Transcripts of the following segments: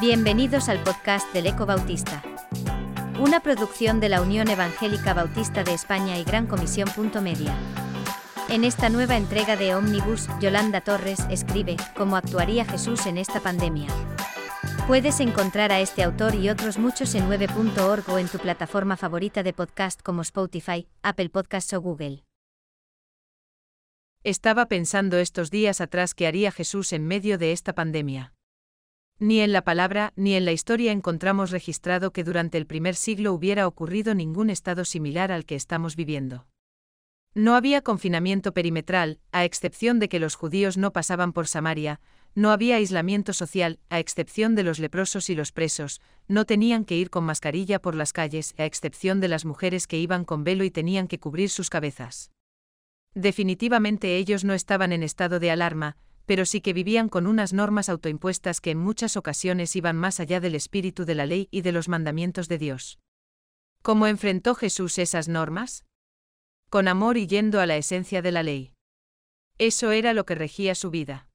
Bienvenidos al podcast del Eco Bautista. Una producción de la Unión Evangélica Bautista de España y Gran Comisión. Media. En esta nueva entrega de Omnibus, Yolanda Torres escribe cómo actuaría Jesús en esta pandemia. Puedes encontrar a este autor y otros muchos en 9.org o en tu plataforma favorita de podcast como Spotify, Apple Podcasts o Google. Estaba pensando estos días atrás qué haría Jesús en medio de esta pandemia. Ni en la palabra ni en la historia encontramos registrado que durante el primer siglo hubiera ocurrido ningún estado similar al que estamos viviendo. No había confinamiento perimetral, a excepción de que los judíos no pasaban por Samaria, no había aislamiento social, a excepción de los leprosos y los presos, no tenían que ir con mascarilla por las calles, a excepción de las mujeres que iban con velo y tenían que cubrir sus cabezas. Definitivamente ellos no estaban en estado de alarma, pero sí que vivían con unas normas autoimpuestas que en muchas ocasiones iban más allá del espíritu de la ley y de los mandamientos de Dios. ¿Cómo enfrentó Jesús esas normas? Con amor y yendo a la esencia de la ley. Eso era lo que regía su vida.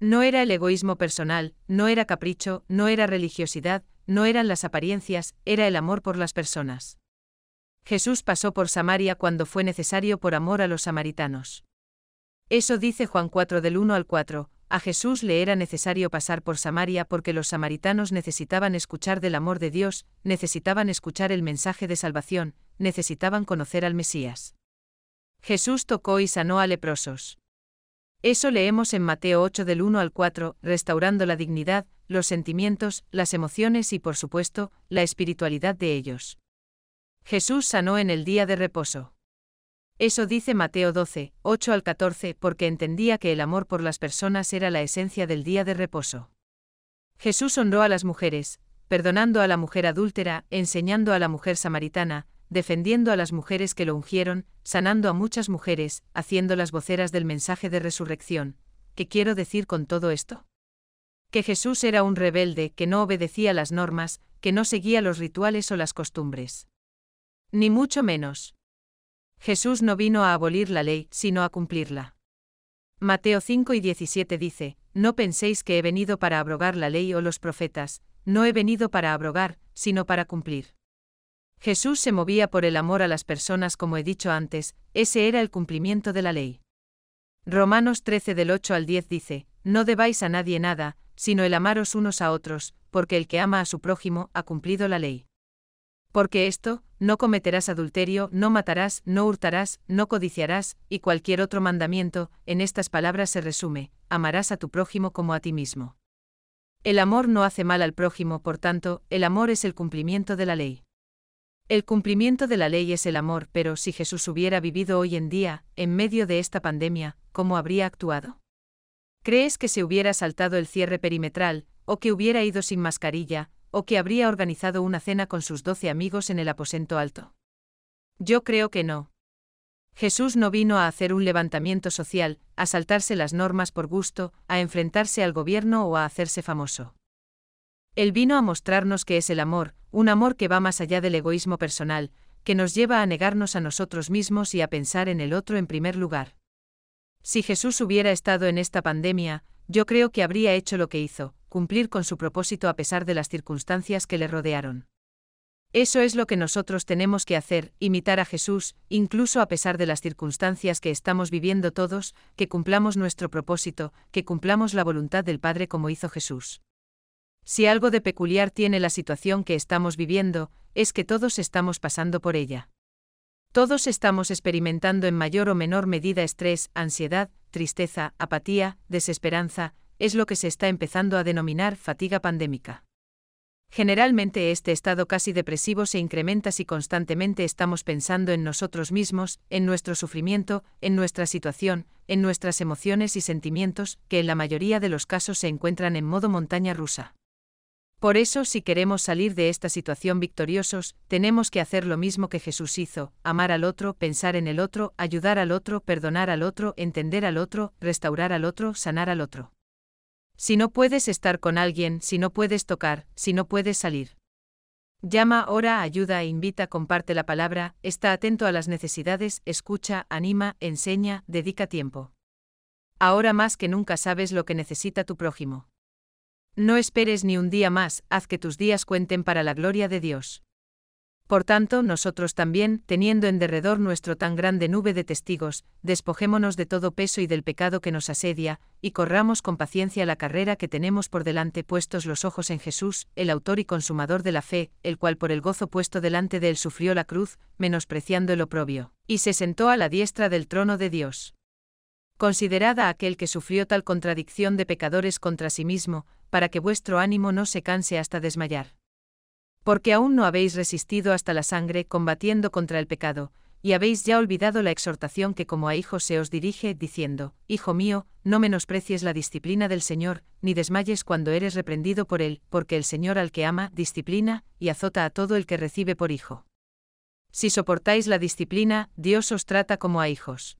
No era el egoísmo personal, no era capricho, no era religiosidad, no eran las apariencias, era el amor por las personas. Jesús pasó por Samaria cuando fue necesario por amor a los samaritanos. Eso dice Juan 4 del 1 al 4, a Jesús le era necesario pasar por Samaria porque los samaritanos necesitaban escuchar del amor de Dios, necesitaban escuchar el mensaje de salvación, necesitaban conocer al Mesías. Jesús tocó y sanó a leprosos. Eso leemos en Mateo 8 del 1 al 4, restaurando la dignidad, los sentimientos, las emociones y por supuesto, la espiritualidad de ellos. Jesús sanó en el día de reposo. Eso dice Mateo 12, 8 al 14, porque entendía que el amor por las personas era la esencia del día de reposo. Jesús honró a las mujeres, perdonando a la mujer adúltera, enseñando a la mujer samaritana, defendiendo a las mujeres que lo ungieron, sanando a muchas mujeres, haciendo las voceras del mensaje de resurrección. ¿Qué quiero decir con todo esto? Que Jesús era un rebelde que no obedecía las normas, que no seguía los rituales o las costumbres. Ni mucho menos. Jesús no vino a abolir la ley, sino a cumplirla. Mateo 5 y 17 dice, No penséis que he venido para abrogar la ley o los profetas, no he venido para abrogar, sino para cumplir. Jesús se movía por el amor a las personas como he dicho antes, ese era el cumplimiento de la ley. Romanos 13 del 8 al 10 dice, No debáis a nadie nada, sino el amaros unos a otros, porque el que ama a su prójimo ha cumplido la ley. Porque esto, no cometerás adulterio, no matarás, no hurtarás, no codiciarás, y cualquier otro mandamiento, en estas palabras se resume, amarás a tu prójimo como a ti mismo. El amor no hace mal al prójimo, por tanto, el amor es el cumplimiento de la ley. El cumplimiento de la ley es el amor, pero si Jesús hubiera vivido hoy en día, en medio de esta pandemia, ¿cómo habría actuado? ¿Crees que se hubiera saltado el cierre perimetral, o que hubiera ido sin mascarilla, o que habría organizado una cena con sus doce amigos en el aposento alto. Yo creo que no. Jesús no vino a hacer un levantamiento social, a saltarse las normas por gusto, a enfrentarse al gobierno o a hacerse famoso. Él vino a mostrarnos que es el amor, un amor que va más allá del egoísmo personal, que nos lleva a negarnos a nosotros mismos y a pensar en el otro en primer lugar. Si Jesús hubiera estado en esta pandemia, yo creo que habría hecho lo que hizo, cumplir con su propósito a pesar de las circunstancias que le rodearon. Eso es lo que nosotros tenemos que hacer, imitar a Jesús, incluso a pesar de las circunstancias que estamos viviendo todos, que cumplamos nuestro propósito, que cumplamos la voluntad del Padre como hizo Jesús. Si algo de peculiar tiene la situación que estamos viviendo, es que todos estamos pasando por ella. Todos estamos experimentando en mayor o menor medida estrés, ansiedad, tristeza, apatía, desesperanza, es lo que se está empezando a denominar fatiga pandémica. Generalmente este estado casi depresivo se incrementa si constantemente estamos pensando en nosotros mismos, en nuestro sufrimiento, en nuestra situación, en nuestras emociones y sentimientos, que en la mayoría de los casos se encuentran en modo montaña rusa. Por eso, si queremos salir de esta situación victoriosos, tenemos que hacer lo mismo que Jesús hizo, amar al otro, pensar en el otro, ayudar al otro, perdonar al otro, entender al otro, restaurar al otro, sanar al otro. Si no puedes estar con alguien, si no puedes tocar, si no puedes salir. Llama, ora, ayuda, invita, comparte la palabra, está atento a las necesidades, escucha, anima, enseña, dedica tiempo. Ahora más que nunca sabes lo que necesita tu prójimo. No esperes ni un día más, haz que tus días cuenten para la gloria de Dios. Por tanto, nosotros también, teniendo en derredor nuestro tan grande nube de testigos, despojémonos de todo peso y del pecado que nos asedia, y corramos con paciencia la carrera que tenemos por delante puestos los ojos en Jesús, el autor y consumador de la fe, el cual por el gozo puesto delante de él sufrió la cruz, menospreciando el oprobio, y se sentó a la diestra del trono de Dios. Considerad a aquel que sufrió tal contradicción de pecadores contra sí mismo, para que vuestro ánimo no se canse hasta desmayar porque aún no habéis resistido hasta la sangre combatiendo contra el pecado, y habéis ya olvidado la exhortación que como a hijos se os dirige, diciendo, Hijo mío, no menosprecies la disciplina del Señor, ni desmayes cuando eres reprendido por él, porque el Señor al que ama, disciplina, y azota a todo el que recibe por hijo. Si soportáis la disciplina, Dios os trata como a hijos.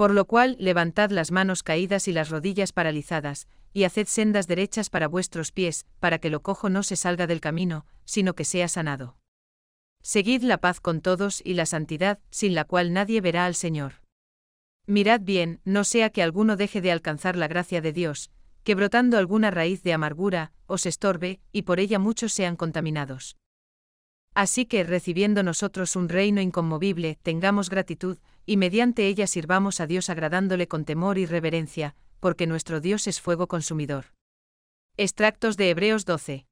Por lo cual, levantad las manos caídas y las rodillas paralizadas, y haced sendas derechas para vuestros pies, para que lo cojo no se salga del camino, sino que sea sanado. Seguid la paz con todos y la santidad, sin la cual nadie verá al Señor. Mirad bien, no sea que alguno deje de alcanzar la gracia de Dios, que brotando alguna raíz de amargura, os estorbe, y por ella muchos sean contaminados. Así que, recibiendo nosotros un reino inconmovible, tengamos gratitud, y mediante ella sirvamos a Dios agradándole con temor y reverencia, porque nuestro Dios es fuego consumidor. Extractos de Hebreos 12.